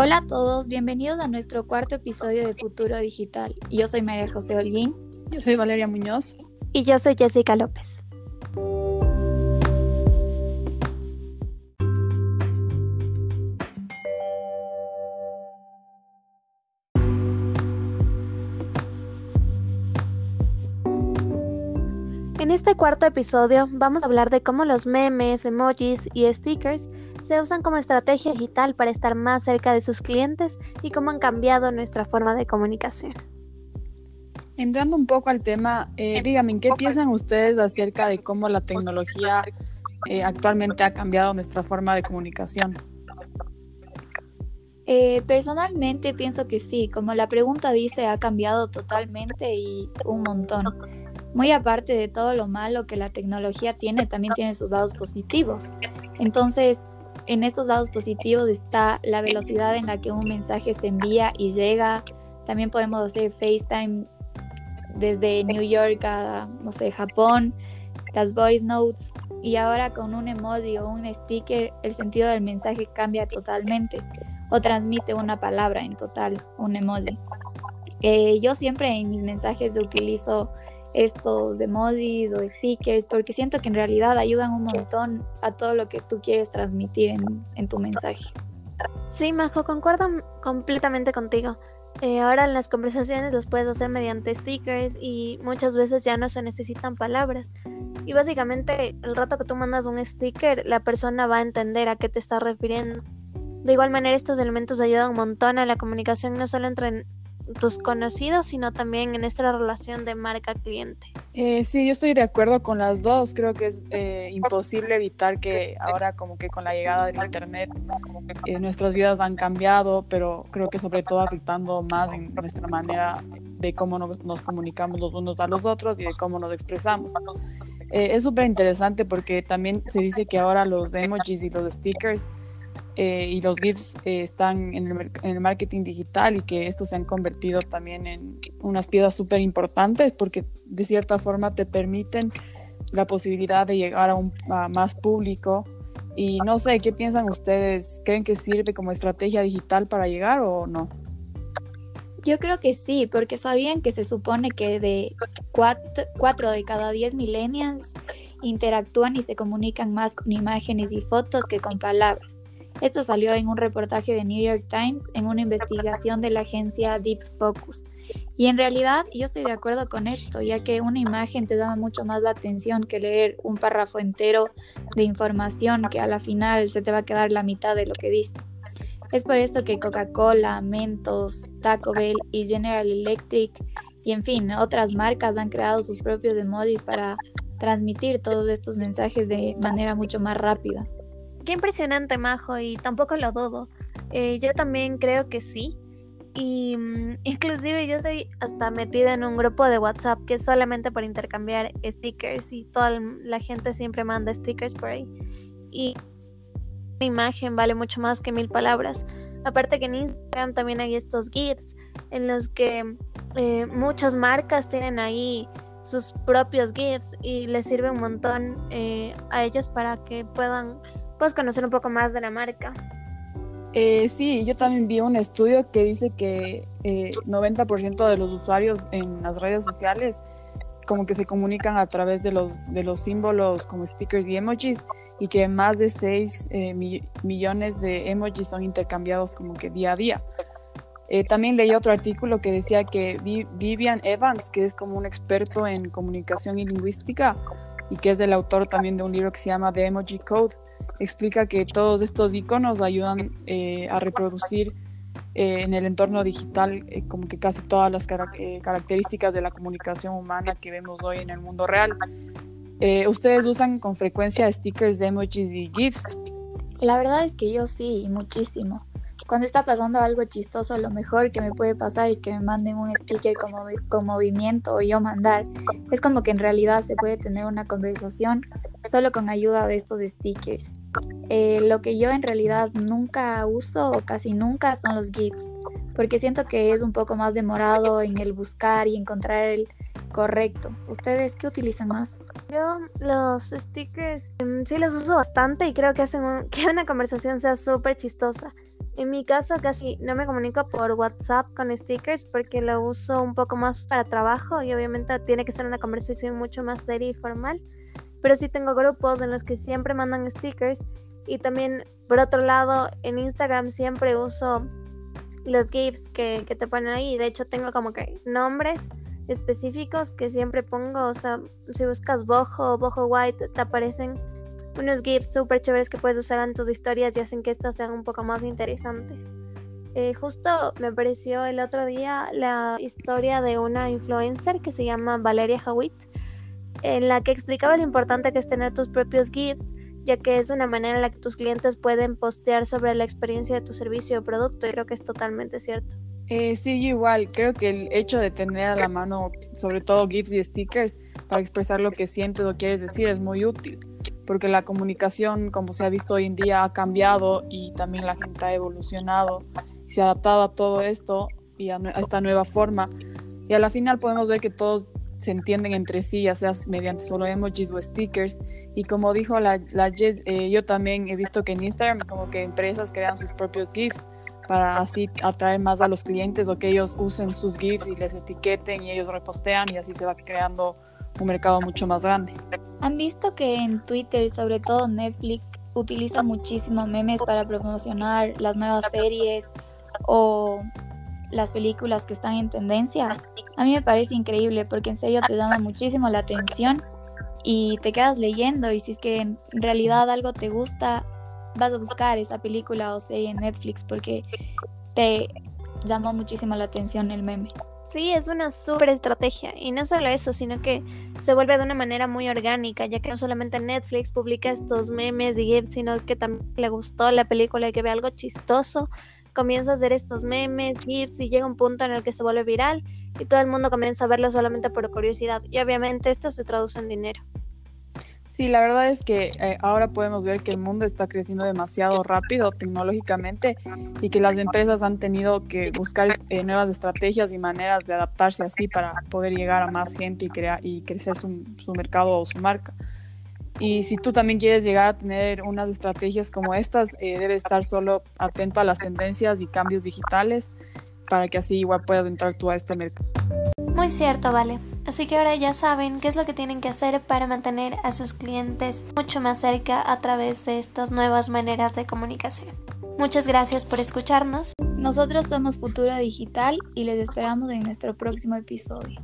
Hola a todos, bienvenidos a nuestro cuarto episodio de Futuro Digital. Yo soy María José Holguín. Yo soy Valeria Muñoz. Y yo soy Jessica López. En este cuarto episodio vamos a hablar de cómo los memes, emojis y stickers se usan como estrategia digital para estar más cerca de sus clientes y cómo han cambiado nuestra forma de comunicación. Entrando un poco al tema, eh, díganme, ¿qué piensan ustedes acerca de cómo la tecnología eh, actualmente ha cambiado nuestra forma de comunicación? Eh, personalmente pienso que sí, como la pregunta dice, ha cambiado totalmente y un montón. Muy aparte de todo lo malo que la tecnología tiene, también tiene sus lados positivos. Entonces, en estos lados positivos está la velocidad en la que un mensaje se envía y llega. También podemos hacer FaceTime desde New York a, no sé, Japón, las voice notes. Y ahora con un emoji o un sticker, el sentido del mensaje cambia totalmente o transmite una palabra en total, un emoji. Eh, yo siempre en mis mensajes utilizo estos emojis o stickers porque siento que en realidad ayudan un montón a todo lo que tú quieres transmitir en, tu mensaje. Sí, Majo, concuerdo completamente contigo. Eh, ahora en las conversaciones los puedes hacer mediante stickers y muchas veces ya no se necesitan palabras. Y básicamente el rato que tú mandas un sticker, la persona va a entender a qué te estás refiriendo. De igual manera, estos elementos ayudan un montón a la comunicación no solo entre tus conocidos, sino también en esta relación de marca-cliente. Eh, sí, yo estoy de acuerdo con las dos. Creo que es eh, imposible evitar que ahora como que con la llegada del Internet eh, nuestras vidas han cambiado, pero creo que sobre todo afectando más en nuestra manera de cómo nos, nos comunicamos los unos a los otros y de cómo nos expresamos. es súper interesante porque también se dice que ahora los emojis y los stickers eh, y los GIFs eh, están en el, en el, marketing digital y que estos se han convertido también en unas piezas súper importantes porque de cierta forma te permiten la posibilidad de llegar a, un, a más público. Y no sé, ¿qué piensan ustedes? ¿Creen que sirve como estrategia digital para llegar o no? Yo creo que sí, porque sabían que se supone que de 4 de cada 10 millennials interactúan y se comunican más con imágenes y fotos que con palabras. Esto salió en un reportaje de New York Times en una investigación de la agencia Deep Focus. Y en realidad yo estoy de acuerdo con esto, ya que una imagen te llama mucho más la atención que leer un párrafo entero de información que a la final se te va a quedar la mitad de lo que dice. Es por eso que Coca-Cola, Mentos, Taco Bell y General Electric y en fin, otras marcas han creado sus propios emojis para transmitir todos estos mensajes de manera mucho más rápida. Qué impresionante, Majo, y tampoco lo dudo. Eh, yo también creo que sí. Y mm, inclusive yo estoy hasta metida en un grupo de WhatsApp que es solamente para intercambiar stickers y toda la gente siempre manda stickers por ahí. Y una imagen vale mucho más que mil palabras. Aparte que en Instagram también hay estos GIFs en los que eh, muchas marcas tienen ahí sus propios GIFs y les sirve un montón eh, a ellos para que puedan puedes conocer un poco más de la marca. Eh, sí, yo también vi un estudio que dice que eh, 90% de los usuarios en las redes sociales como que se comunican a través de los, de los símbolos como stickers y emojis y que más de 6 eh, millones de emojis son intercambiados como que día a día. Eh, también leí otro artículo que decía que Vivian Evans, que es como un experto en comunicación y lingüística y que es el autor también de un libro que se llama The Emoji Code, explica que todos estos iconos ayudan eh, a reproducir eh, en el entorno digital eh, como que casi todas las características de la comunicación humana que vemos hoy en el mundo real. ¿Ustedes usan con frecuencia stickers emojis y GIFs? La verdad es que yo sí, muchísimo cuando está pasando algo chistoso, lo mejor que me puede pasar es que me manden un sticker como, con movimiento o yo mandar. Es como que en realidad se puede tener una conversación solo con ayuda de estos stickers. Eh, lo que yo en realidad nunca uso o casi nunca son los GIFs, porque siento que es un poco más demorado en el buscar y encontrar el correcto. ¿Ustedes qué utilizan más? Yo los stickers mm, sí los uso bastante y creo que hacen que una conversación sea súper chistosa. En mi caso casi no me comunico por WhatsApp con stickers porque lo uso un poco más para trabajo y obviamente tiene que ser una conversación mucho más seria y formal. Pero sí tengo grupos en los que siempre mandan stickers y también por otro lado en Instagram siempre uso los GIFs que, que te ponen ahí. De hecho tengo como que nombres específicos que siempre pongo. O sea, si buscas Bojo o Bojo White te aparecen unos GIFs súper chéveres que puedes usar en tus historias y hacen que estas sean un poco más interesantes. Eh, justo me apareció el otro día la historia de una influencer que se llama Valeria Hawit, en la que explicaba lo importante que es tener tus propios GIFs, ya que es una manera en la que tus clientes pueden postear sobre la experiencia de tu servicio o producto, y creo que es totalmente cierto. Eh, sí, igual, creo que el hecho de tener a la mano, sobre todo GIFs y stickers, para expresar lo que sientes o quieres decir es muy útil porque la comunicación, como se ha visto hoy en día, ha cambiado y también la gente ha evolucionado se ha adaptado a todo esto y a, esta nueva forma. Y a la final podemos ver que todos se entienden entre sí, ya sea mediante solo emojis o stickers. Y como dijo la, la eh, yo también he visto que en Instagram como que empresas crean sus propios GIFs para así atraer más a los clientes o que ellos usen sus GIFs y les etiqueten y ellos repostean y así se va creando un mercado mucho más grande. ¿Han visto que en Twitter, sobre todo Netflix, utiliza muchísimo memes para promocionar las nuevas series o las películas que están en tendencia? A mí me parece increíble porque en serio te llama muchísimo la atención y te quedas leyendo y si es que en realidad algo te gusta, vas a buscar esa película o serie en Netflix porque te llamó muchísimo la atención el meme. Sí, es una súper estrategia. Y no solo eso, sino que se vuelve de una manera muy orgánica, ya que no solamente Netflix publica estos memes y GIFs, sino que también le gustó la película y que ve algo chistoso, comienza a hacer estos memes, GIFs y llega un punto en el que se vuelve viral y todo el mundo comienza a verlo solamente por curiosidad. Y obviamente esto se traduce en dinero. Sí, la verdad es que eh, ahora podemos ver que el mundo está creciendo demasiado rápido tecnológicamente y que las empresas han tenido que buscar eh, nuevas estrategias y maneras de adaptarse así para poder llegar a más gente y, crear, y crecer su, mercado o su marca. Y si tú también quieres llegar a tener unas estrategias como estas, eh, debes estar solo atento a las tendencias y cambios digitales para que así igual puedas entrar tú a este mercado. Muy cierto, vale. Así que ahora ya saben qué es lo que tienen que hacer para mantener a sus clientes mucho más cerca a través de estas nuevas maneras de comunicación. Muchas gracias por escucharnos. Nosotros somos Futuro Digital y les esperamos en nuestro próximo episodio.